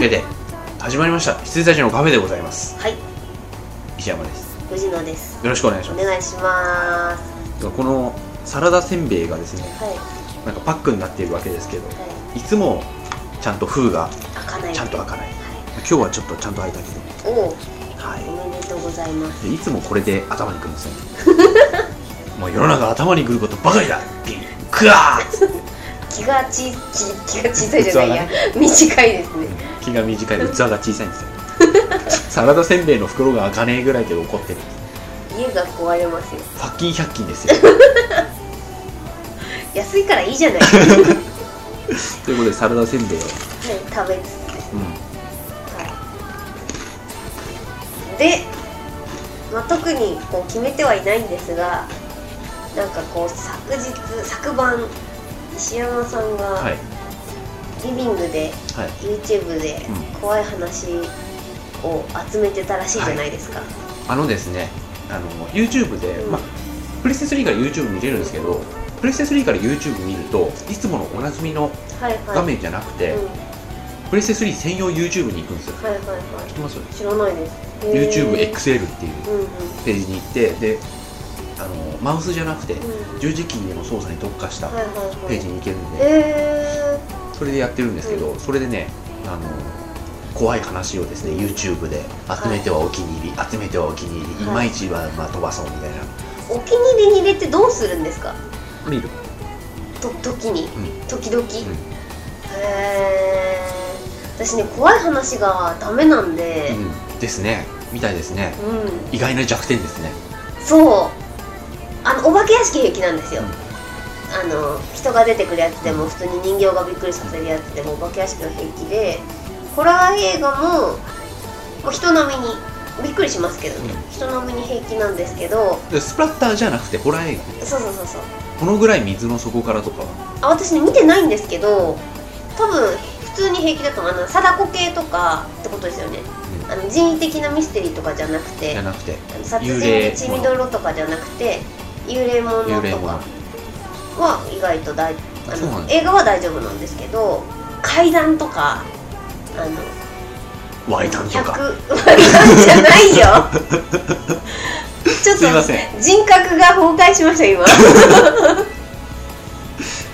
けで、始まりました。羊たちのカフェでございます。はい、石山です。藤野です。よろしくお願いしまお願いします。すこのサラダせんべいがですねはい、なんかパックになっているわけですけどはい。つもちゃんと封がい、開かない。ちゃんと開かない。は今日はちょっとちゃんと開いたけど。い。おお、はおめでとうございます。いでいつもこれで頭にくるんですよ もう世の中頭にくることばかりだ。っていうクワー気がち、気気が小さいじゃないや、短いですね。気が短い器が小さいんですよ サラダせんべいの袋が開かねえぐらいで怒ってる家が壊れますよ。ファッキン100均ですよ 安いからいいじゃない。はい、ということでサラダせんべいを、食べつつですね。うん、はい。で、まあ、特にこう決めてはいないんですが、なんかこう昨日昨晩石山さんがはいリビングではい。YouTube でうん。怖い話を集めてたらしいじゃないですか、あのですねあの YouTube で、うん。まあプレステ3から YouTube 見れるんですけどプレステ3から YouTube 見るといつものおなじみのはいはい。画面じゃなくて、うん、プレステ3専用 YouTube に行くんですよ。はいはいは知ってます？い知らないです。YouTubeXL っていううんうん。ページに行ってであのマウスじゃなくてうん十字キーでの操作に特化したはいはいはい。ページに行けるんで。へそれでやってるんですけど、うそれでねあの怖い話をですね YouTube で集めてはお気に入り、集めてはお気に入り、はい。い、まいちはまあ飛ばそうみたいな。ーお気に入りに入れてどうするんですか？見る、と時に？うん。時々、うん。へえ私ね怖い話がダメなんで。うん、ですね。みたいですね。うん、意外な弱点ですね。そう。あのお化け屋敷平気なんですよ、うんあの人が出てくるやつでも普通に人形がびっくりさせるやつでもお化け屋敷は平気でホラー映画もまあ人並みにびっくりしますけどね、うん。人並みに平気なんですけどでスプラッターじゃなくてホラー映画。そうそうそうそう。このぐらい水の底からとかは。あ私ね見てないんですけど多分普通に平気だと思う。あの貞子系とかってことですよね。あの人為的なミステリーとかじゃなくてじゃなくて殺幽霊人一味泥とかじゃなくて幽霊もの幽霊もの。とかは意外と大あそうなんです。の映画は大丈夫なんですけど怪談とかあのワイタンと100か怪談じゃないよ。ちょっすいませと人格が崩壊しました今。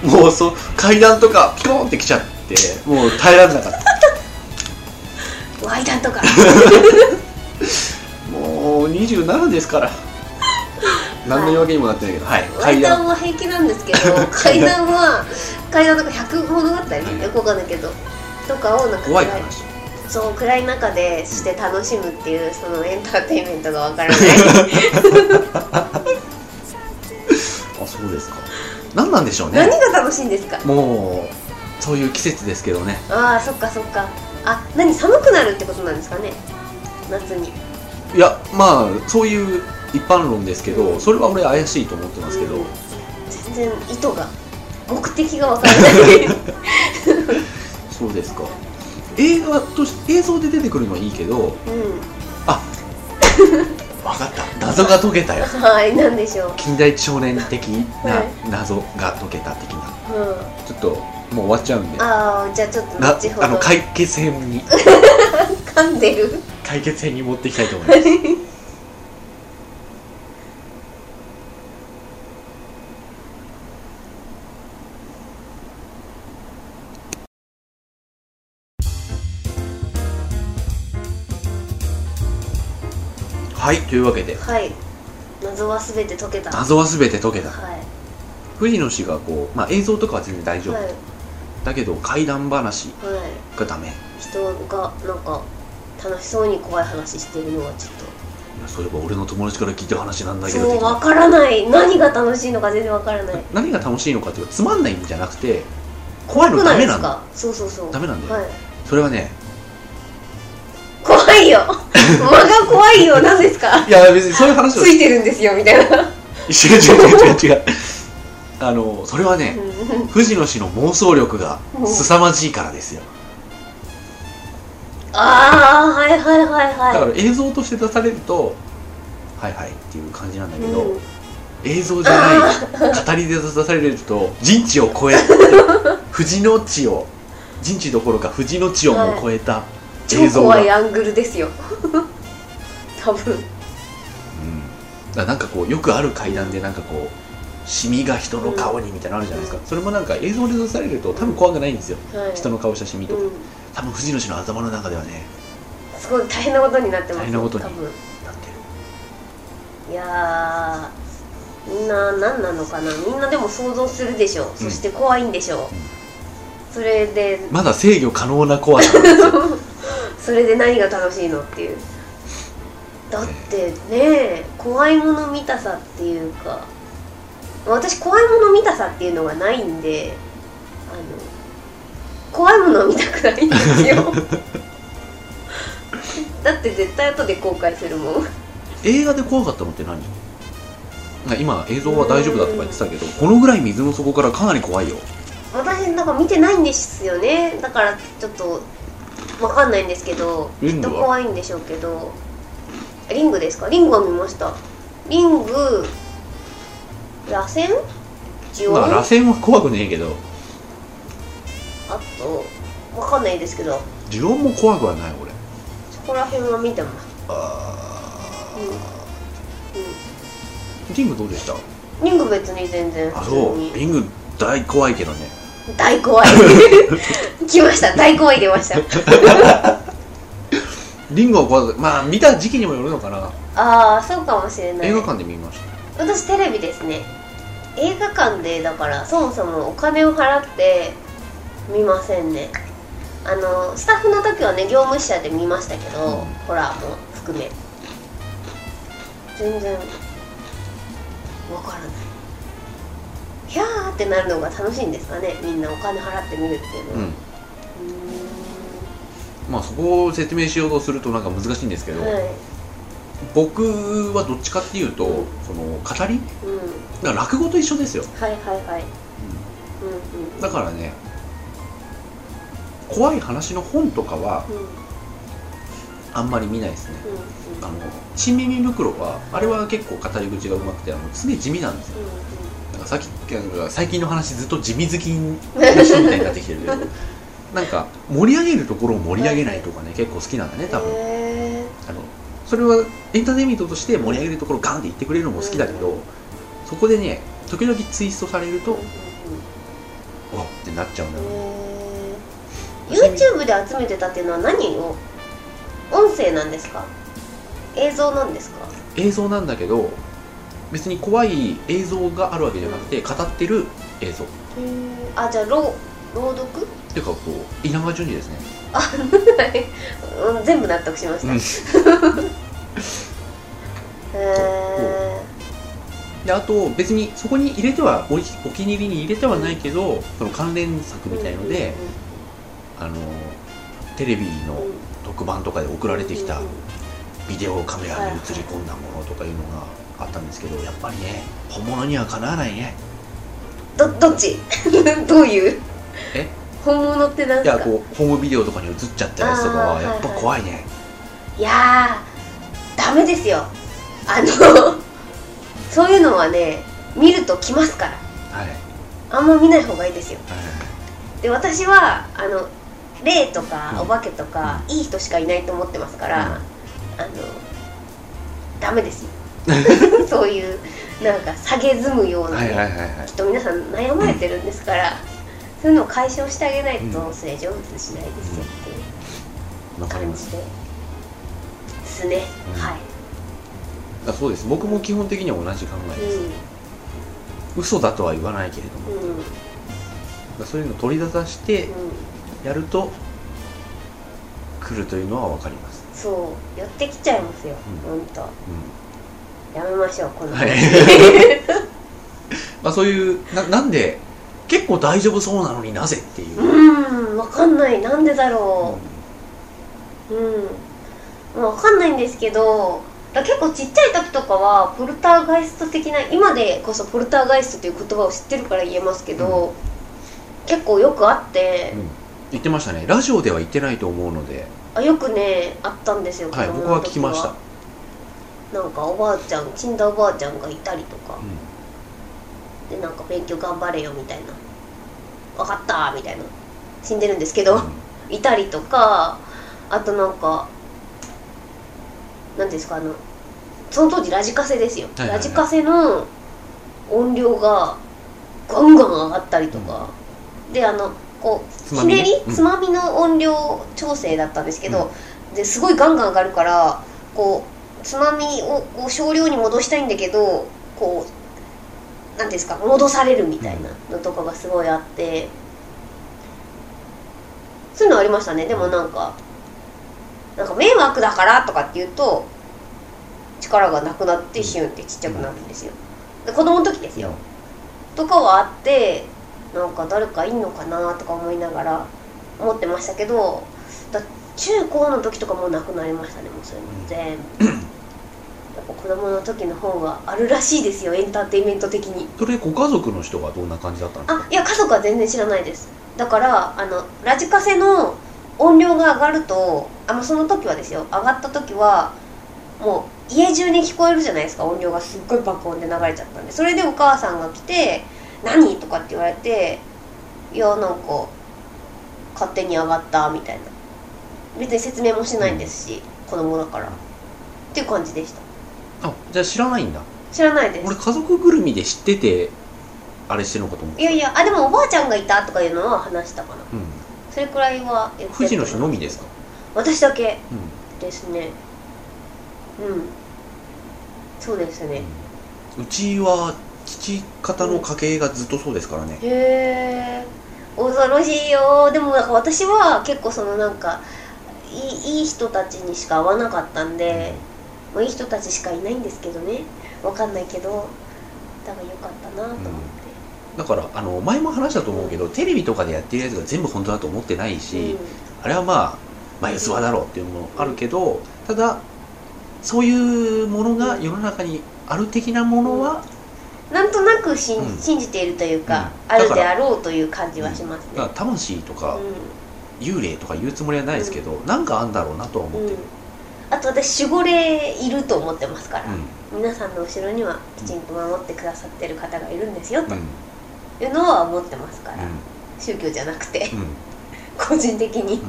もうそう階段とかピコーンってきちゃってもう耐えられなかった。怪談とか。もう27ですから何の言い訳にもなってないけど。はい。怪階段談は平気なんですけど 怪談は怪談とか100物語、はいよくわかんないけどとかをなんか暗い怖い話そう暗い中でして楽しむっていうそのエンターテインメントがわからない。あそうですか。何なんでしょうね。何が楽しいんですか？もうそういう季節ですけどね。ああそっかそっか。あ何寒くなるってことなんですかね？夏にいやまあそういう一般論ですけどそれは俺怪しいと思ってますけど、うん全然意図が目的がわからない。そうですか。映画とし映像で出てくるのはいいけどうあ分かった。謎が解けたよ。んはい何でしょう。近代少年的なはい。謎が解けた的な。うん。ちょっともう終わっちゃうんで。ああじゃあちょっとな後ほど。あの解決編に。噛んでる解決編に持っていきたいと思います。はいというわけで。はい。謎は全て解けた。は謎は全て解けた。い。藤野氏がこう、まあ、映像とかは全然大丈夫、はい。だけど怪談話はいがダメ。い。人がなんか楽しそうに怖い話してるのはちょっやそういえば俺の友達から聞いた話なんとだけど。そうわからない。何が楽しいのか全然わからない。何が楽しいのかっていうかつまんないんじゃなくて怖いのダメなんだ。か？そうそうそう。ダメなんだよ。はい。それはね怖いよ。間が怖いよ。何ですか？いや別にそういう話をついてるんですよみたいな。違う違う違う違う違う。あのそれはねうん。藤野氏の妄想力が凄まじいからですよああはいはいはいだからは映像として出されるとはいはいっていう感じなんだいけど、うん。映像じゃない語りで出されると人知を超え藤野地を人知どころか富士の地をも超えた超映像が、怖いアングルですよ。多分。うん、なんかこうよくある階段でなんかこうシミが人の顔にみたいなのあるじゃないですか、それもなんか映像で映されると多分怖くないんですよ、はい。人の顔したシミとか、うん多分藤野氏の頭の中ではねすごい大変なことになってます大変なことになってる。いやーみんな何なのかな。みんなでも想像するでしょう、そして怖いんでしょう、それでまだ制御可能な怖さ それで何が楽しいのっていう。だってね怖いもの見たさっていうか私怖いもの見たさっていうのがないんであの怖いものを見たくないんですよ。だって絶対後で後悔するもん。映画で怖かったのって何？今映像は大丈夫だとか言ってたけどこのぐらい水の底からかなり怖いよ。私なんか見てないんですよね。だからちょっとわかんないんですけどきっと怖いんでしょうけど。リングですか？リングは見ました。リング螺旋？ジオン、まあ螺旋は怖くねえけどあとわかんないですけど。呪音も怖くはない俺。そこら辺は見てます。あうん、うん。リングどうでした？リング別に全然あそ普通に。う。リング大怖いけどね。大怖い。来ました。大怖い出ました。リングは怖くまあ見た時期にもよるのかな。ああそうかもしれない。映画館で見ました。私テレビですね。映画館でだからそもそもお金を払って見ませんね。あのスタッフの時はね業務支社で見ましたけど、うん。ホラーも含め。全然わからない。ヒャーってなるのが楽しいんですかね。みんなお金払って見るっていうのは。うん。まあそこを説明しようとするとなんか難しいんですけど、はい。僕はどっちかっていうと、うんその語り？うん。だから落語と一緒ですよ、はいはいはい。うんうん。だからね怖い話の本とかはあんまり見ないですね。うんあの新耳袋はあれは結構語り口がうまくてあのすげえ地味なんですよ。なんかさっきなんか最近の話ずっと地味好きの人みたいになってきてるけど なんか盛り上げるところを盛り上げないとかね結構好きなんだね多分。へあのそれはエンターテインメントとして盛り上げるところをガンって言ってくれるのも好きだけど、うんそこでね時々ツイストされると、ーうん。おっってなっちゃうんだよね YouTube で集めてたっていうのは何を？音声なんですか？映像なんですか？映像なんだけど別に怖い映像があるわけじゃなくて語ってる映像。っあじゃあ朗朗読？ていうかこう稲川淳二ですね。あ全部納得しました、うん。へであと別にそこに入れてはおいお気に入りに入れてはないけどその関連作ーみたいので、あのテレビの特番とかで送られてきたビデオカメラに映り込んだものとかいうのがあったんですけどやっぱりね本物にはかなわないね。どどっち？どういう？え？本物って何か？やこうホームビデオとかに映っちゃったやつとかはやっぱ怖いね、いやーダメですよ。あの そういうのはね見ると来ますから。はい。あんま見ない方がいいですよ。はい。で私はあの霊とかうん。お化けとか、いい人しかいないと思ってますから、うん。あのダメですよ。そういうなんか下げずむような、ねはいはいはいはい。きっと皆さん悩まれてるんですから、そういうのを解消してあげないと、うん。それ成就しないですよっていうわかります。感じで。ですね、うん。はい、あそうです。僕も基本的には同じ考えです、嘘だとは言わないけれども、うん。うんそういうのを取り出さしてうんやると来るというのは分かります、そう寄ってきちゃいますよ、うほんと。うやめましょうこのはい。まあそういうななんで結構大丈夫そうなのになぜっていう、うんわかんない。なんでだろう。うん、まあ、わかんないんですけど結構ちっちゃい時とかはポルターガイスト的な今でこそポルターガイストという言葉を知ってるから言えますけど、結構よくあって、うん言ってましたね。ラジオでは言ってないと思うので、あよくねあったんですよはい、僕は聞きました、なんかおばあちゃん死んだおばあちゃんがいたりとか。う、ん。でなんか勉強頑張れよみたいな。分かったみたいな。死んでるんですけど、いたりとかあとなんか何ですかあのその当時ラジカセですよ、はいはいはい。ラジカセの音量がガンガン上がったりとか、であのこうひねり、うん。つまみの音量調整だったんですけど、ですごいガンガン上がるからこうつまみをこう少量に戻したいんだけどこうなんていうんですか戻されるみたいなのとかがすごいあってそういうのありましたね。でもなんかなんか迷惑だからとかって言うと力がなくなってシュンってちっちゃくなるんですよ。で子供の時ですよ。とかはあってなんか誰かいんのかなとか思いながら思ってましたけどだ中高の時とかもうなくなりましたねもうそういうの全部やっぱ子供の時の方があるらしいですよエンターテインメント的に。それご家族の人がどんな感じだったんですか？あいや家族は全然知らないです。だからあのラジカセの音量が上がるとあのその時はですよ上がった時はもう家中に聞こえるじゃないですか音量がすっごい爆音で流れちゃったんで。それでお母さんが来て「何?」とかって言われて「いやなんか勝手に上がった」みたいな。別に説明もしないんですし、子供だから。っていう感じでした。あじゃあ知らないんだ。知らないです。俺家族ぐるみで知っててあれしてるのかと思っていやいやあでもおばあちゃんがいたとかいうのは話したかな。うん。それくらいは富士の人のみですか？私だけうん。ですね。うん。そうですね。うちは父方の家系がずっとそうですからね、へえ恐ろしいよ。でもなんか私は結構そのなんかいいいい人たちにしか会わなかったんで、まあ、いい人たちしかいないんですけどね。わかんないけど多分よかったなと思って、だからあの前も話したと思うけどテレビとかでやってるやつが全部本当だと思ってないし、あれはまあ眉唾だろうっていうのもあるけどただそういうものが世の中にある的なものは、なんとなく信,、うん。信じているというか、うん。あるであろうという感じはしますね。だから魂とかう幽霊とか言うつもりはないですけど、なんかあんだろうなとは思ん、ってる。うん、あと私守護霊いると思ってますから、うん。皆さんの後ろにはきちんと守ってくださってる方がいるんですよとうん。いうのは思ってますから、うん。宗教じゃなくてうん。個人的に。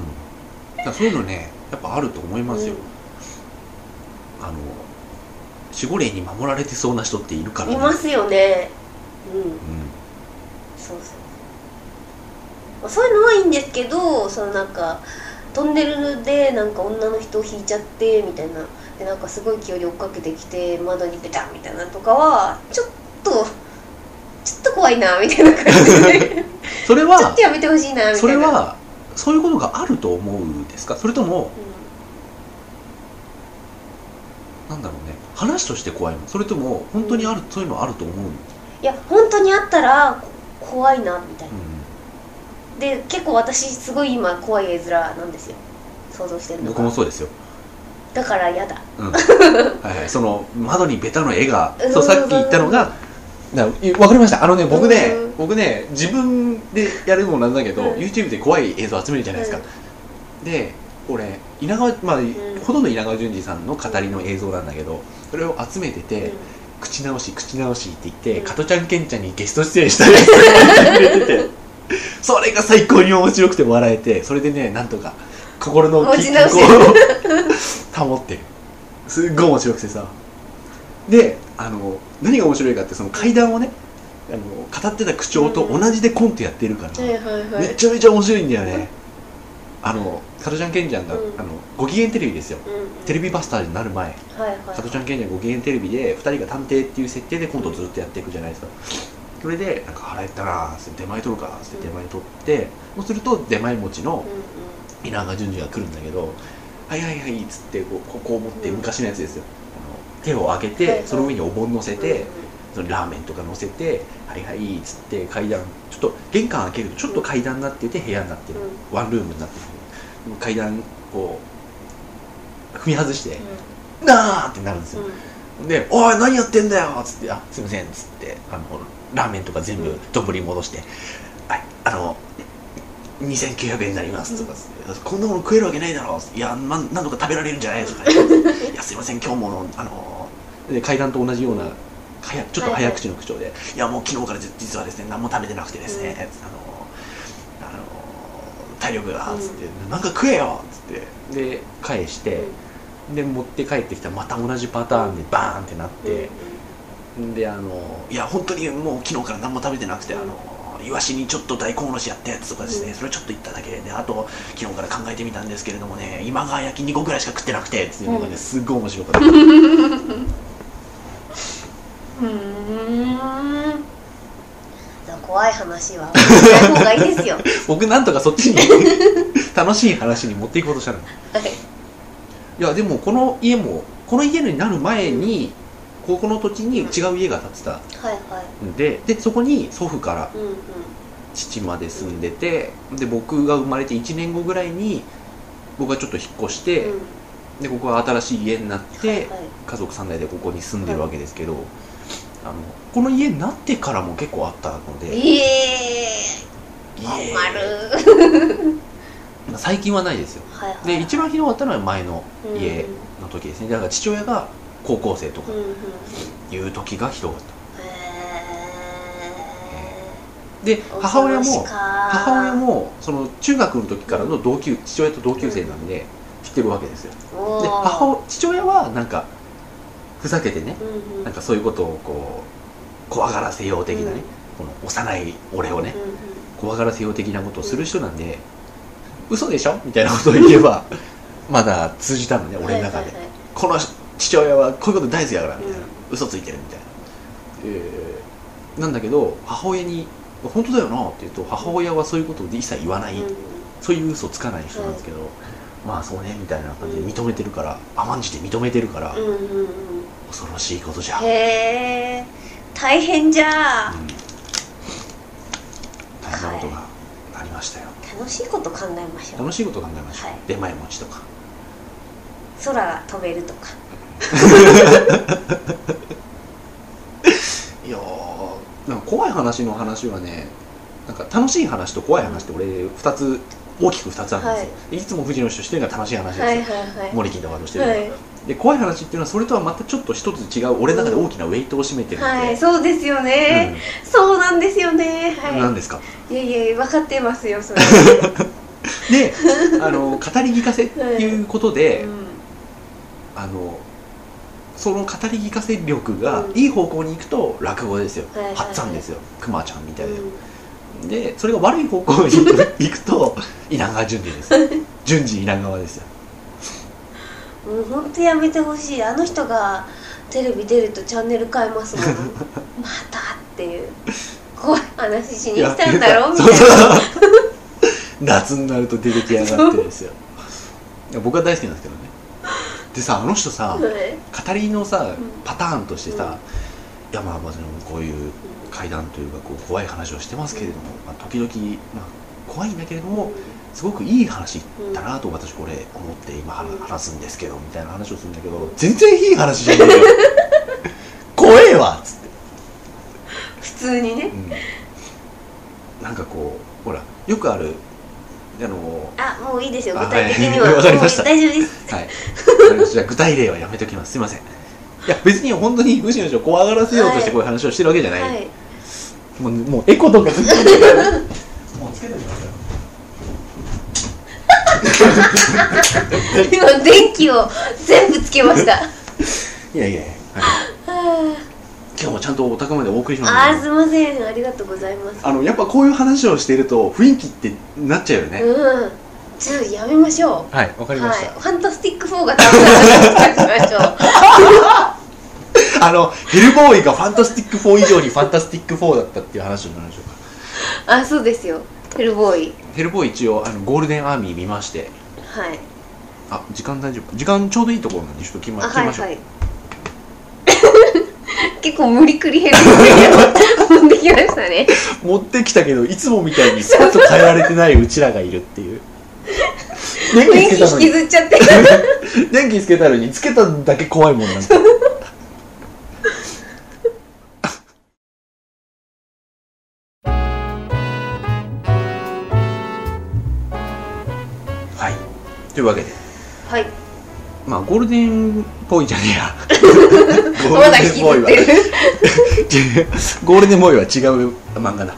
そういうのねやっぱあると思いますよ、あの守護霊に守られてそうな人っているから、うん、いますよね。うん。うん。そうそうまあそういうのはいいんですけどそのなんかトンネルでなんか女の人を引いちゃってみたいな。でなんかすごい勢いで追っかけてきて窓にペタンみたいなのとかはちょっとちょっと怖いなみたいな感じで。それちょっはとやめてほしいなみたいな。それはそういうことがあると思うんですか？それともなんだろうね話として怖いのそれとも本当にある、そういうのあると思うの、うん、いや本当にあったらこ怖いなみたいな。うで結構私すごい今怖い絵面なんですよ。想像してるん、のが。僕もそうですよ、だから嫌だ。うん、はいはい。その窓にベタの絵がそうさっき言ったのがなわかりました。あのね僕ねうん。僕ね自分でやるのもなんだけど、うん。YouTube で怖い映像集めるじゃないですか、で俺稲川まあ、ほとんど稲川淳二さんの語りの映像なんだけどそれを集めてて、口直し口直しって言って、うん。加トちゃんケンちゃんにゲスト出演したりしてくれててそれが最高に面白くて笑えてそれでねなんとか心の持ち直し。こう 保ってる。すっごい面白くてさ。であの何が面白いかってその階段をねあの語ってた口調と同じでコントやってるから、めちゃめちゃ面白いんだよねあの加トちゃんケンちゃんが、うん。あのご機嫌テレビですよ。うんうん。テレビバスターになる前。はいはい。加トちゃんケンちゃんご機嫌テレビで2人が探偵っていう設定でコントをずっとやっていくじゃないですか。それでなんか腹減ったなーって出前取るかって出前取ってそうすると出前持ちのうんうん。稲川淳二が来るんだけど「はいはいはい」っつってこうここを持ってうん。昔のやつですよ。あの手を上げてはいはい。その上にお盆乗せうんてそのラーメンとか乗せて「はいはい」っつって階段ちょっと玄関開けるとちょっと階段になってて部屋になってる。ワンルームになってる階段こう踏み外して「なあ!」ってなるんですようんで「おい何やってんだよ!」っつって「あすいません」っつってあのラーメンとか全部うん丼に戻して「はいあの2900円になります」とかこんなもの食えるわけないだろ」いやまなんとか食べられるんじゃないですか」いやすいません今日ものあので階段と同じようなちょっと早口の口調で「いやもう昨日から実実はですね何も食べてなくてですね、あの体力が」っつって「なんか食えよ」っつって。で返して、で持って帰ってきたらまた同じパターンでバーンってなって、であのいや本当にもう昨日から何も食べてなくて、うんあのイワシにちょっと大根おろしやったやつとかですね、うん。それちょっと言っただけで。あと昨日から考えてみたんですけれどもね今川焼き2個ぐらいしか食ってなくてっていうのがね、うん。すっごい面白かった。うんうん怖い話は。しない方がいいですよ。はい僕なんとかそっちに 楽しい話に持っていこうとしたの。い。やでもこの家もこの家になる前に高校の土地に違う家が建ってた。はいはい。んででそこに祖父から父まで住んでてで僕が生まれて1年後ぐらいに僕がちょっと引っ越して、うん。でここは新しい家になって、はいはい。家族3代でここに住んでるわけですけど、あのこの家になってからも結構あったのでいえいーえ丸 最近はないですよ。はいはいで一番ひどかったのは前のうん家の時ですね。だから父親が高校生とかうんうん。いう時がひどかった。へで母親も母親もその中学の時からの同級父親と同級生なんで知ってるわけですよ。で母親父親はなんかふざけてねうんうん。なんかそういうことをこう怖がらせよう的なね、うん。この幼い俺をねうんうん。怖がらせよう的なことをする人なんで、嘘でしょみたいなことを言えば まだ通じたのね俺の中で、はいはいはい。この父親はこういうこと大好きだからみたいな、うん。嘘ついてるみたいな、えーなんだけど母親に「本当だよな」って言うと母親はそういうことで一切言わない、うん。そういう嘘つかない人なんですけど、まあそうねみたいな感じで認めてるから、甘んじて認めてるから、うんうんうん恐ろしいことじゃ、へえ大変じゃ。うん。大変なことがありましたよ、楽しいこと考えましょう。楽しいこと考えましょう、はい。出前持ちとか。空が飛べるとか。いやーなんか怖い話の話はねなんか楽しい話と怖い話って俺2つ大きく2つあるんですよ、い、つも藤野氏としてるのが楽しい話ですよ、はいはいはい。森金とかとしてるのが、はい。で怖い話っていうのはそれとはまたちょっと一つ違う俺の中で大きなウェイトを占めてるんで、はいそうですよね、そうなんですよね。うん、は何ですか？いいやいや分かってますよそれ。であの語り聞かせっていうことで、うん。あのその語り聞かせ力がうん。いい方向に行くと落語ですよ、はいはいはい。んですよ。くまちゃんみたいな、うんでそれが悪い方向に行くと稲川淳二です。淳二稲川ですよ。もう本当やめてほしい。あの人がテレビ出るとチャンネル変えますもん またっていう。怖い話しに来たんだろみたいな。夏になると出てきやがってですよ。いや僕は大好きなんですけどね。でさあの人さはい。語りのさん。パターンとしてさ、うん。いやまあまあでもこういう怪談というかこう怖い話をしてますけれども、まあ、時々、まあ、怖いんだけれどもすごくいい話だなと私これ思って今話すんですけどみたいな話をするんだけど全然いい話じゃねえよ。怖えわっつって、普通にね。うん、なんかこうほらよくあるあのあもういいですよ。あ具体的には。はい。わかりました。大丈夫です。はい。じゃあ具体例はやめときます。すいません。いや別に本当に武士の人を怖がらせようとしてこういう話をしてるわけじゃない。はいもうもうエコとかずっとつけてるもうつけておきますよ。今電気を全部つけましたいやいや。はい今日もちゃんとお宅までお送りしますあーので。すいませんありがとうございますあのやっぱこういう話をしていると雰囲気ってなっちゃうよね。うんちょっとやめましょうはい、わかりまはいした。ファンタスティック4がダメな話しましょう あのヘルボーイがファンタスティック4以上にファンタスティック4だったっていう話をしましょうか。あそうですよ。ヘルボーイ。ヘルボーイ一応あのゴールデンアーミー見まして。はい。あ時間大丈夫。時間ちょうどいいところなんでちょっと決まあ決めましょう、はいはい。結構無理くりヘルボーイを持ってきましたね。持ってきたけどいつもみたいにスパッと変えられてないうちらがいるっていう。電気気つけたのに引きずっちゃって電 気つけたのにつけただけ怖いもんなんかというわけで。はい。まあゴールデンっぽいじゃねえや。まだ引きずってる。ゴールデンボーイは違う漫画だ、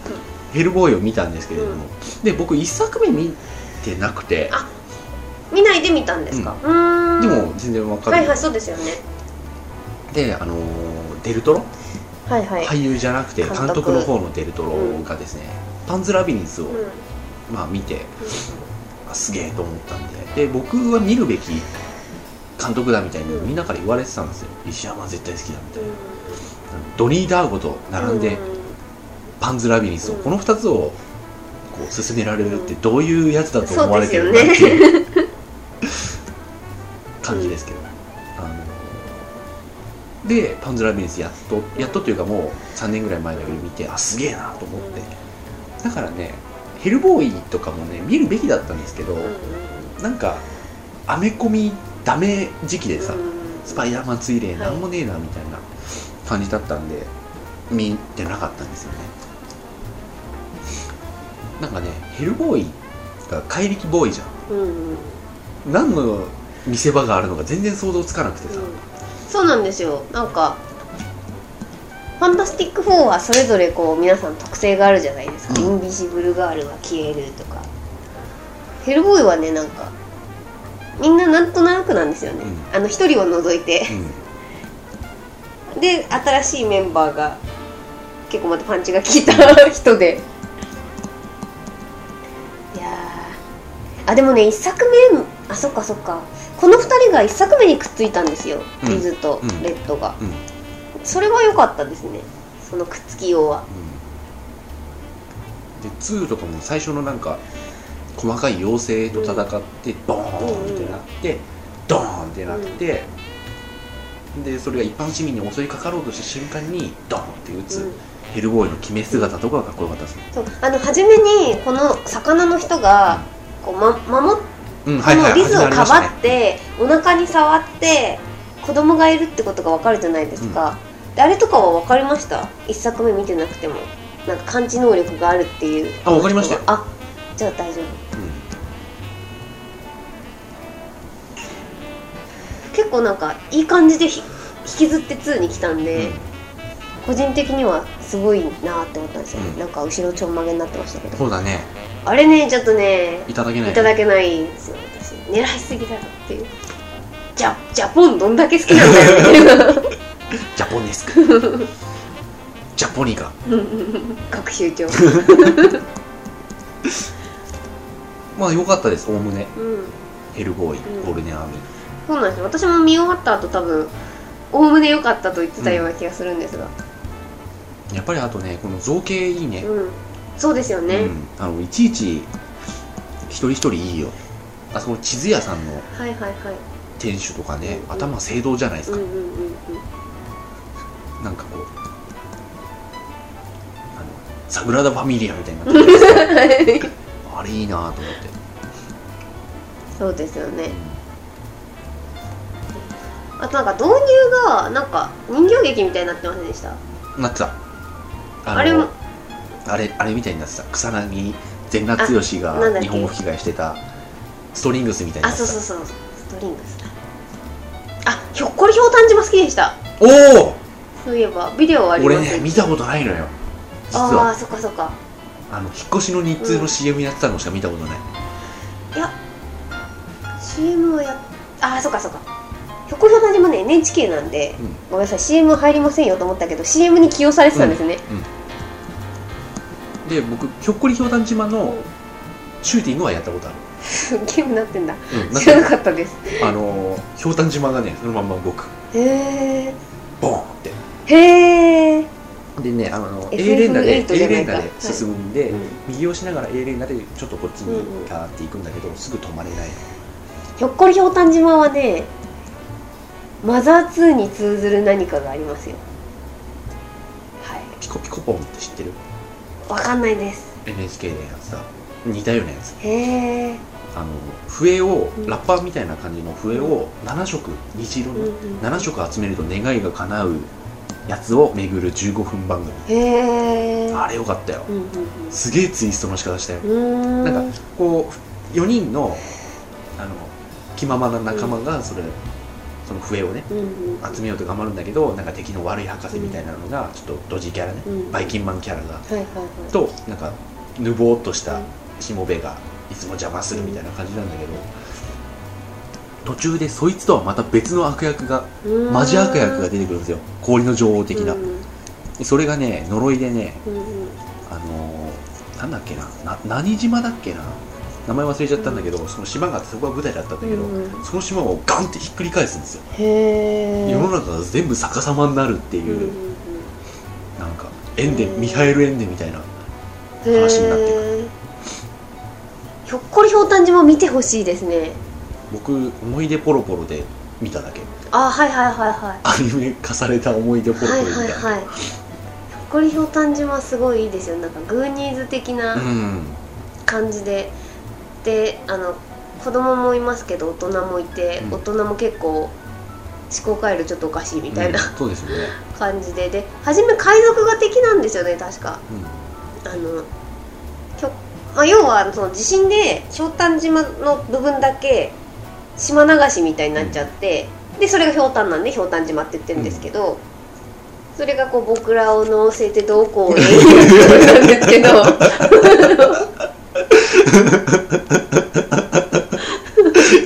ヘルボーイを見たんですけれども、で僕1作目見てなくて。あ見ないで見たんですか？うーん。でも全然わかる、はいはいそうですよね。であのーデルトロ、はいはい、俳優じゃなくて監督。の方のデルトロがですね、パンズラビリンスを、うん。まあ、見てあすげえと思ったんで。で僕は見るべき監督だみたいにうんみんなから言われてたんですよ。石山絶対好きだみたいな。ドニー・ダーゴと並んでパンズラビリンスをうん。この2つをこう進められるってどういうやつだと思われてるのかっていう感じですけど、あのでパンズラビリンスやっとやっとというかもう3年ぐらい前だけど見てあすげえなと思って。だからねヘルボーイとかもね見るべきだったんですけど、うんうんなんかアメコミダメ時期でさ、うんスパイダーマン追霊はい。なんもねえなみたいな感じだったんで見てなかったんですよね。なんかねヘルボーイが怪力ボーイじゃうんうん。ん何の見せ場があるのか全然想像つかなくてさ、そうなんですよ。なんかファンタスティック4はそれぞれこう皆さん特性があるじゃないですか、うん。インビジブルガールは消えるとか。ヘルボーイはねなんかみんななんとなくなんですよね、うあの一人を除いて。うん。で新しいメンバーが結構またパンチが効いた人で。いやー。あでもね一作目あそっかそっか。この二人が一作目にくっついたんですよ、うん。リズとうん。レッドが、うんそれは良かったですね。そのくっつきようは。うん。で2とかも最初のなんか細かい妖精と戦ってボーンってなって、ドーンってなって、でそれが一般市民に襲いかかろうとした瞬間にドーンって撃つ、うん。ヘルボーイの決め姿とかがかっこよかったですね。そう。あの初めにこの魚の人がこう、ま、守っうんこのリズをかばねって、お腹に触って子供がいるってことが分かるじゃないですか、であれとかは分かりました？一作目見てなくても。なんか感知能力があるっていう。あ分かりましたよ。あじゃあ大丈夫。結構なんかいい感じでひ引きずって2に来たんうん。で、個人的にはすごいなって思ったんですよ、うん。なんか後ろちょんまげになってましたけど。そうだね。あれねちょっとねいただけない。いただけないんですよ。私狙いすぎだろっていう。ジャジャポンどんだけ好きなんだよャポネスクジャポニカ。学習長まあ良かったですおおむね。うん。ヘルボーイ、うん。ゴールデンアーミー。そうなんですよ。私も見終わった後多分おおむね良かったと言ってたような気がするんですが。やっぱりあとねこの造形いいね、うん、そうですよね、うん、あのいちいち一人一人いいよ。あそこの地図屋さんのはいはいはい。店主とかね、うん頭正道じゃないですか、うんうんうんうんなんかこうあのサグラダ・ファミリアみたいになってる。じゃないですかあれいいなと思って、そうですよね。うあとなんか導入がなんか人形劇みたいになってませんでした？んなってた。あれも。あれあれみたいになってた。草薙善良剛が日本語吹き替えしてた。ストリングスみたいになあってた。そうそうそう。ストリングスだ。あひょっこりひょうたん島好きでした。おおそういえばビデオはあり俺ます？ね見たことないのよ。実あは。あそっかそっか。あの引っ越しの日通の CM やってたのしか見たことない、いや CM はやああそっかそっか。ひょっこりひょうたん島ね NHK なんで、うん。ごめんなさい CM 入りませんよと思ったけど CM に起用されてたんですね、で僕ひょっこりひょうたん島うん。のシューティングはやったことある、ゲームになってんだ。うん、なん知らなかかったです。あのーひょうたん島がねそのまんま動く。へえへえでねあの FF8 A 連打でじ A 連打で進むんで、うん。右押しながら A 連打でちょっとこっちにガーって行くんだけど、すぐ止まれない。ひょっこりひょうたん島はねマザー2に通ずる何かがありますよ。はい。ピコピコポンって知ってる？わかんないです。NHK でやってた似たようなやつ。へえあの笛を、うん。ラッパーみたいな感じの笛を7色虹色のうんうん7色集めると願いが叶うやつを巡る15分番組。あれよかったよ。うんうんすげえツイストの仕方したようん。なんかこう4人のあの気ままな仲間がそれ、その笛をねうんうん。集めようと頑張るんだけどなんか敵の悪い博士みたいなのがちょっとドジキャラね、うん。バイキンマンキャラが。はいはいはい。となんかぬぼーっとしたしもべがいつも邪魔するみたいな感じなんだけど途中でそいつとはまた別の悪役がうん。マジ悪役が出てくるんですよ。氷の女王的な。うん。それがね呪いでねうんうん。あのーなんだっけな。な何島だっけな。名前忘れちゃったんだけど、その島があってそこが舞台だったんだけど、うんその島をガンってひっくり返すんですよ、へえ世の中が全部逆さまになるっていう、うんうんうん。なんかエンデミハエル・エンデみたいな話になってくる。ひょっこりひょうたん島見てほしいですね僕思い出ポロポロで見ただけ。あはいはいはいはい。アニメ化された思い出ポロポはいロみたな、はいいはい。ひょっこりひょうたん島すごいいいですよ。なんかグーニーズ的なうん。感じで、であの子供もいますけど大人もいて、うん。大人も結構思考回路ちょっとおかしいみたいなうんそうですよね、感じで。で初め海賊が敵なんですよね確か。うん。あのひょ、まあ、要はその地震でひょうたん島の部分だけ島流しみたいになっちゃって、でそれがひょうたんなんでひょうたん島って言ってるんですけど、それがこう僕らを乗せてどうこういうことなんですけど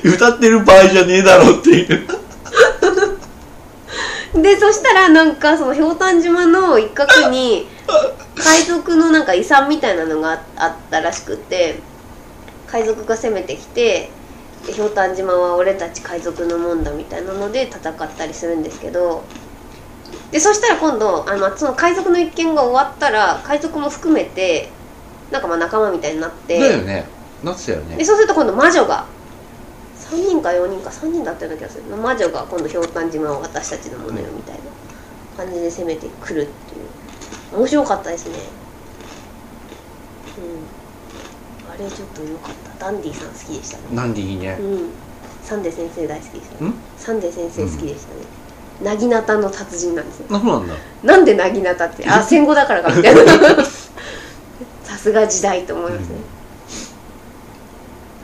歌ってる場合じゃねえだろっていう。でそしたらなんかそのひょうたん島の一角に海賊のなんか遺産みたいなのがああったらしくて海賊が攻めてきてでひょうたん島は俺たち海賊のもんだみたいなので戦ったりするんですけど。でそしたら今度あのその海賊の一件が終わったら海賊も含めてなんかまあ仲間みたいになって。だよね。なってたよね。でそうすると今度魔女が3人か4人か3人だったような気がする。魔女が今度ひょうたん島を私たちのものよみたいな感じで攻めてくるっていう。面白かったですね。うんあれちょっと良かった。ダンディさん好きでしたね。なんでいいね。うん。サンデー先生大好きでしたね。ん？サンデー先生好きでしたね、なぎなたの達人なんですよ。あそうなんだ。なんでなぎなたって？あ戦後だからかみたいな さすが時代と思いますね、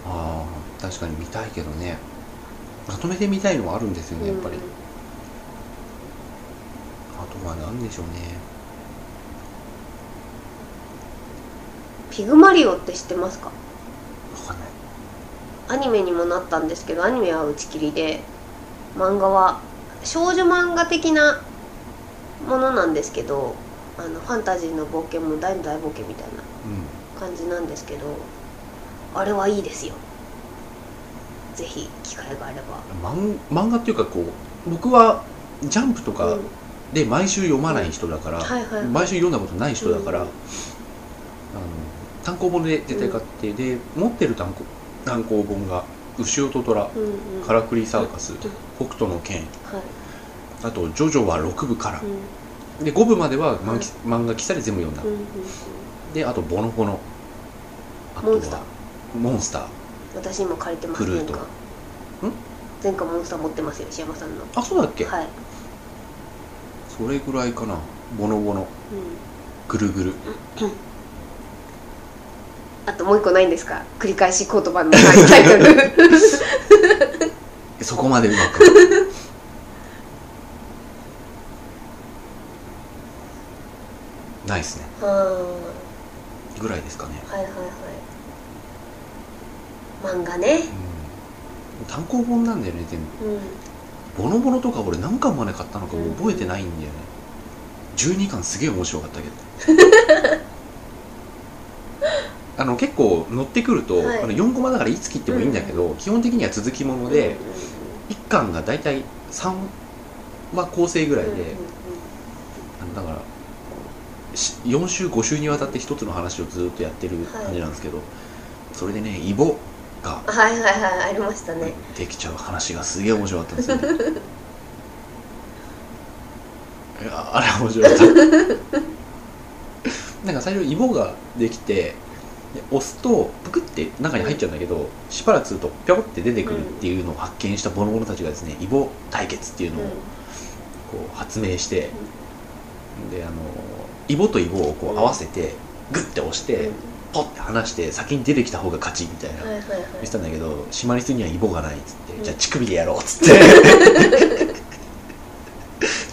ああ確かに見たいけどね。まとめて見たいのはあるんですよねやっぱり、うん。あとは何でしょうねピグマリオって知ってますか？分かんない。アニメにもなったんですけどアニメは打ち切りで漫画は少女漫画的なものなんですけどあのファンタジーの冒険も大の大冒険みたいなう感じなんですけどあれはいいですよ。ぜひ機会があれば。ん漫漫画っていうかこう僕はジャンプとかうん。で毎週読まない人だから、毎週読んだことない人だから、うん。あの単行本で絶対買って、で持ってる単行単行本が「牛尾と虎」うんうん「カラクリサーカス」うん。北斗の拳」はい。あと「ジョジョは6部から。う」ん。で5部までは漫,、はい漫画喫茶で全部読んだ、うんうんうん。であと「ボノボノ」あとはモンスター。モンスター。私今借りてますプルート。前回前回モンスター持ってますよ石山さんの。あそうだっけ、はい、それぐらいかな。ボノボノ。うん、ぐるぐる あともう一個ないんですか？繰り返し言葉のタイトル。そこまでうまく。ないですね。はぐらいですかね、いはいはい。漫画ね。うん、単行本なんだよね全部。うん。ボノボノとか俺何巻まで買ったのか覚えてないんだよね。12巻すげえ面白かったけど あの結構乗ってくると、はい。あの4コマだからいつ切ってもいいんだけど、基本的には続きもので、1巻が大体3話構成ぐらいで、うんうんうん。あのだからし4週5週にわたって一つの話をずっとやってる感じなんですけど、それでねイボがはいはいはいありましたね。できちゃう話がすげえ面白かったんですよね。いやあれ面白かった。なんか最初イボができてで押すとプクって中に入っちゃうんだけどしばらくするとピョコって出てくるっていうのを発見したボノボノたちがですねイボ対決っていうのをうん。こう発明して、であのイボとイボをこう合わせてグッて押して、うん。ポッて離して先に出てきた方が勝ちみたいな、はいはいはい。言ってたんだけどシマリスにはイボがないっつって、うん。じゃあ乳首でやろうっつって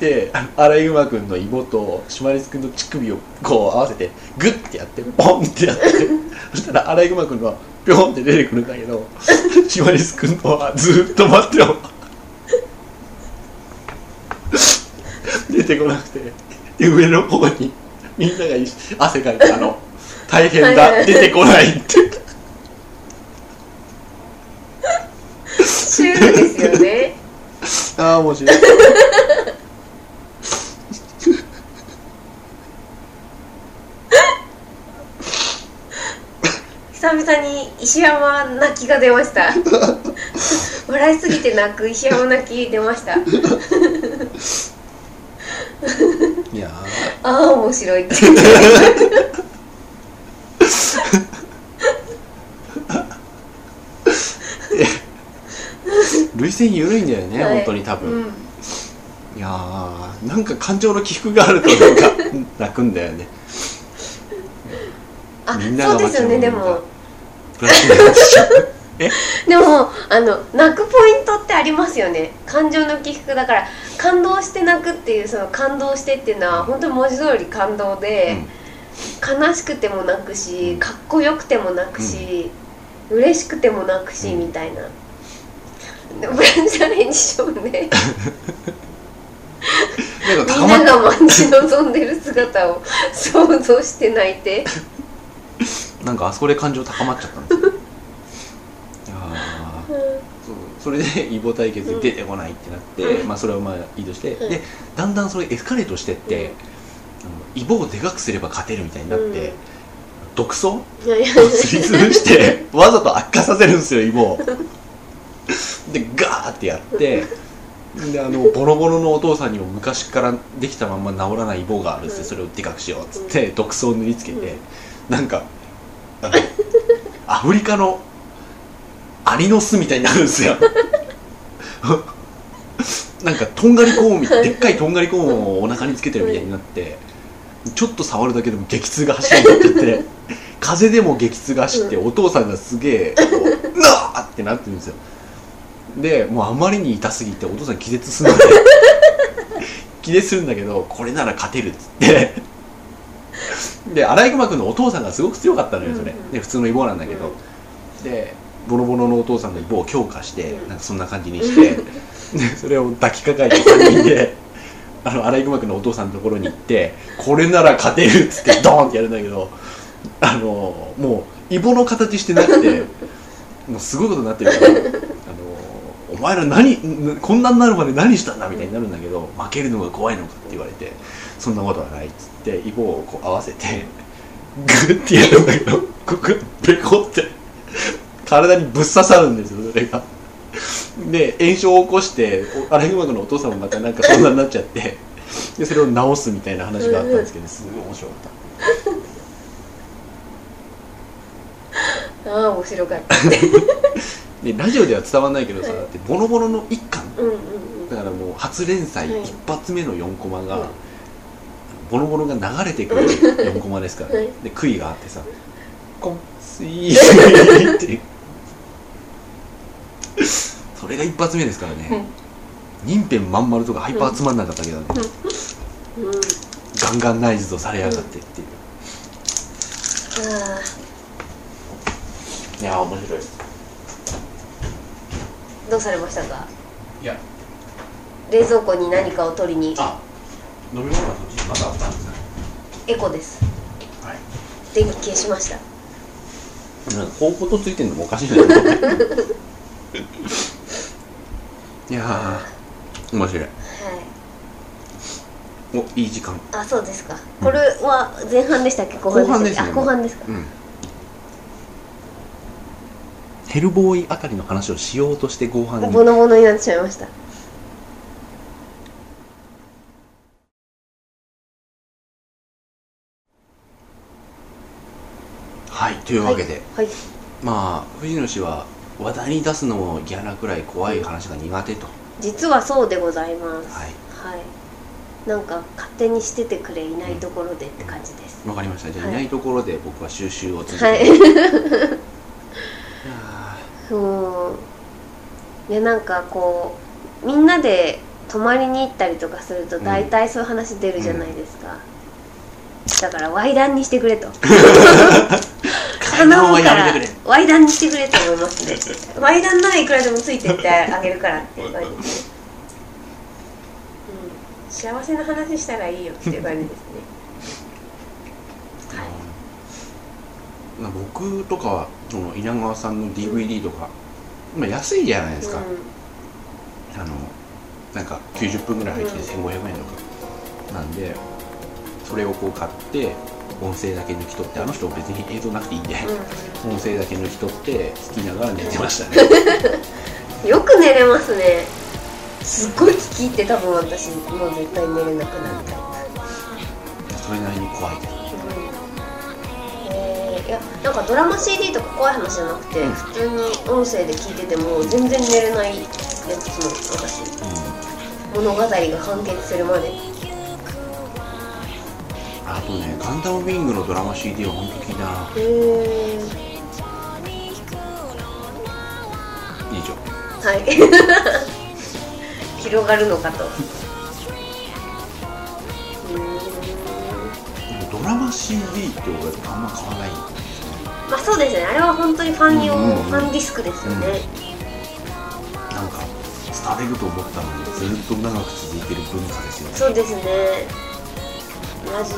でアライグマ君のイボとシマリス君の乳首をこう合わせてグッてやってポンってやって。そしたらアライグマ君のはぴょんって出てくるんだけどシマリス君のはずっと待ってよ。出てこなくて。で上の方にみんなが汗かいてあの大変だ。出てこないって。シュールですよね。ああ面白い々に石山泣きが出ました。笑いすぎて泣く石山泣き出ました。いやああ面白いって。ー涙腺緩いんだよね、はい。本当に多分、うん。いやーなんか感情の起伏があるとなんか泣くんだよね。あみんながそうですよねでもプラスになってしまう。え？でもあの泣くポイントってありますよね。感情の起伏だから感動して泣くっていうその感動してっていうのは本当に文字通り感動で、悲しくても泣くし、うん。かっこよくても泣くし、嬉しくても泣くし、うん。みたいな。でもブランチャレンジショーねなんかみんなが待ち望んでる姿を想像して泣いて なんかあそこで感情高まっちゃったんですよいやー。そうそれで イボ対決で出てこないってなって、うん。まあそれはまあいいとして、うん。でだんだんそれエスカレートしてって、あのイボをでかくすれば勝てるみたいになって、うん。毒素いやいやすりつぶしてわざと悪化させるんですよイボを。でガーってやってであのボロボロのお父さんにも昔からできたまんま治らないイボがあるっつってうん。それをでかくしようっつって毒素を塗りつけて、なんか アフリカのアリの巣みたいになるんですよ。なんかとんがりコーンみたいでっかいとんがりコーンをお腹につけてるみたいになってちょっと触るだけでも激痛が走るようになってて風でも激痛が走ってお父さんがすげえこう「なあ!」ってなってるんですよ。でもうあまりに痛すぎてお父さん気絶するんで気絶するんだけどこれなら勝てるっつってでアライグマ君のお父さんがすごく強かったのよそれ。で普通のイボなんだけど。でボロボロのお父さんのイボを強化してうん。なんかそんな感じにして でそれを抱きかかえて3人であのアライグマ君のお父さんのところに行ってこれなら勝てるっつってドーンってやるんだけどあのもうイボの形してなくて もうすごいことになってるからあのお前ら何こんなになるまで何したんだみたいになるんだけど負けるのが怖いのかって言われてそんなことはないっつってイボをこう合わせてグッてやるんだけどここベコって体にぶっ刺さるんですよそれが。で炎症を起こしておアライグマ君のお父さんもまたなんかそんなになっちゃってでそれを治すみたいな話があったんですけどすごい面白かった。ああ面白かった。でラジオでは伝わんないけどさ、はい。だってボロボロの一巻。うんうんうん。だからもう初連載はい。一発目の4コマが、うんボロボロが流れてくる4コマですから、ねはい。で杭があってさ「コンスイー」っていうそれが一発目ですからね、任編まん丸とかハイパーつまんなかったけどね、うん。ガンガンナイズとされやがってっていう、あいやー面白いです。ーどうされましたか？いや。冷蔵庫に何かを取りに。あ飲み物がそっちにまたあったんですね。エコです。はい。電気消しました。なんかこうことついてんのもおかしいな いやー面白い。はい。おいい時間。あそうですか。これは前半でしたっけ？後半でしたっけ後半ですね。あ後半ですか。うん。ヘルボーイあたりの話をしようとして後半に。ボノボノになってしまいましたというわけで、はい。まあ藤野氏は話題に出すのも嫌なくらい怖い話が苦手と、実はそうでございます。はい。はい。なんか勝手にしててくれいないところでって感じです。わかりました。じゃあ、はい。い、ないところで僕は収集を続けて、はい。う。んでなんかこうみんなで泊まりに行ったりとかすると大体そういう話出るじゃないですか、だからワイダンにしてくれと ー階段はやめてくれワイダンにしてくれと思いますね。ワイダンならいくらでもついてってあげるからっていう感じですね、うん、幸せな話したらいいよっていう感じですね。はい。まあ僕とかはその稲川さんの DVD とか、まあ、安いじゃないですか、うあのなんか90分ぐらい入ってて1500円とか、なんでそれをこう買って音声だけ抜き取ってあの人別に映像なくていいんで、ん。音声だけ抜き取って聞きながら寝てましたね。うん、よく寝れますね。すっごい聞き入って多分私もう絶対寝れなくなるタイそれなりに怖いけど。プ、うん。えーいやなんかドラマ CD とか怖い話じゃなくて、うん。普通に音声で聞いてても全然寝れないやつも私。うん。物語が完結するまであとねガンダムウィングのドラマ CD は本当聞いたなへえ以上。はい。広がるのかと。ドラマ CD って俺あんま買わない。まあそうですね。あれは本当にファン用、うんうんうん。ファンディスクですよね、なんか廃れると思ったのにずっと長く続いてる文化ですよね。そうですねラジ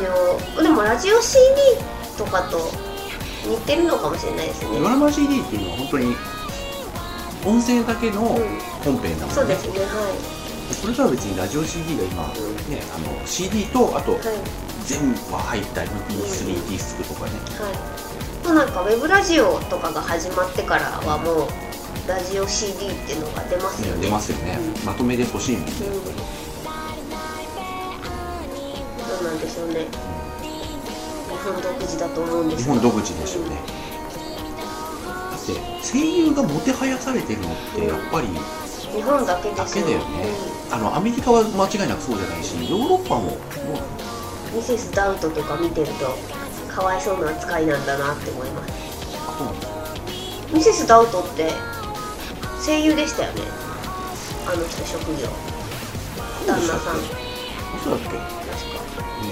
オ。でもラジオ CD とかと似てるのかもしれないですね。ドラマ CD っていうのは本当に音声だけのうん。本編なのね、そうですねはそれとは別にラジオ CD が今、うん。ねあの CD とあといはい。全部入った MP3 ディスクとかね、はい。もうなんかウェブラジオとかが始まってからはもうラジオ CD っていうのが出ますよね。出ますよね、うん。まとめで欲しいもんね、うんなんでしょうね。日本独自だと思うんです。日本独自でしょうね、だって声優がもてはやされてるのってやっぱり日本だけだけだよね。あのアメリカは間違いなくそうじゃないしヨーロッパもミセスダウトとか見てるとかわいそうな扱いなんだなって思います。あミセスダウトって声優でしたよね。あの人職業。旦那さん。確そうだっけ？へか。え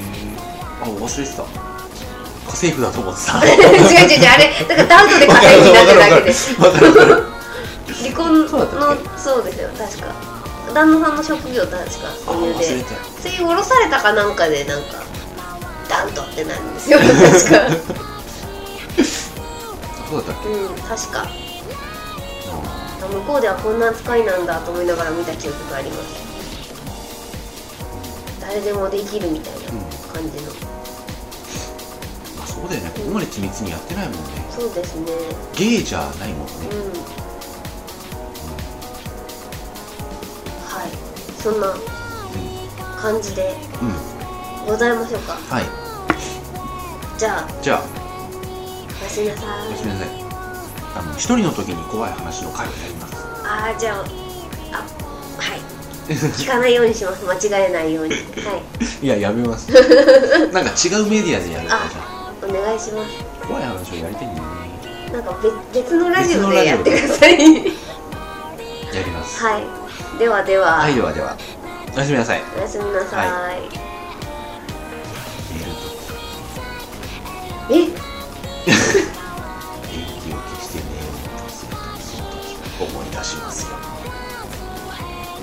あ忘れてた。家政婦だと思ってた。違う違う違う。あれだからダウトで家政婦になってるだけで離婚のそうですよ確か。旦那さんの職業確かあ声優で忘れて声優降ろされたかなんかでなんかダウトってなるんですよ確かたそうだったっけ？うん確か。あ向こうではこんな扱いなんだと思いながら見た記憶があります誰でもできるみたいな感じの、まあそうだよね。ここまで緻密にやってないもんね。そうですね。ゲーじゃないもんね。うん。はい。そんな感じでうん、うん、ございましょうか。はい。じゃあ。じゃあ。おやすみなさい。おやすみなさい。あの一人の時に怖い話の回をやります。あーじゃあ。あはい聞かないようにします。間違えないように。はい。いややめます。なんか違うメディアでやるからお願いします。あ怖い話をやりたいんだよね。なんか別別のラジオでやってください。やります。はい。ではでは、はいではでは。おやすみなさい。おやすみなさい、は寝るとえ？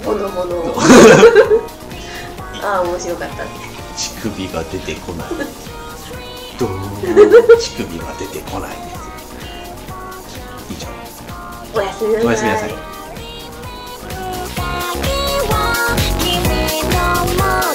ほのほの ああ面白かった。乳首が出てこない。どう？乳首が出てこない以上。おやすみなさい。おやすみなさい。君の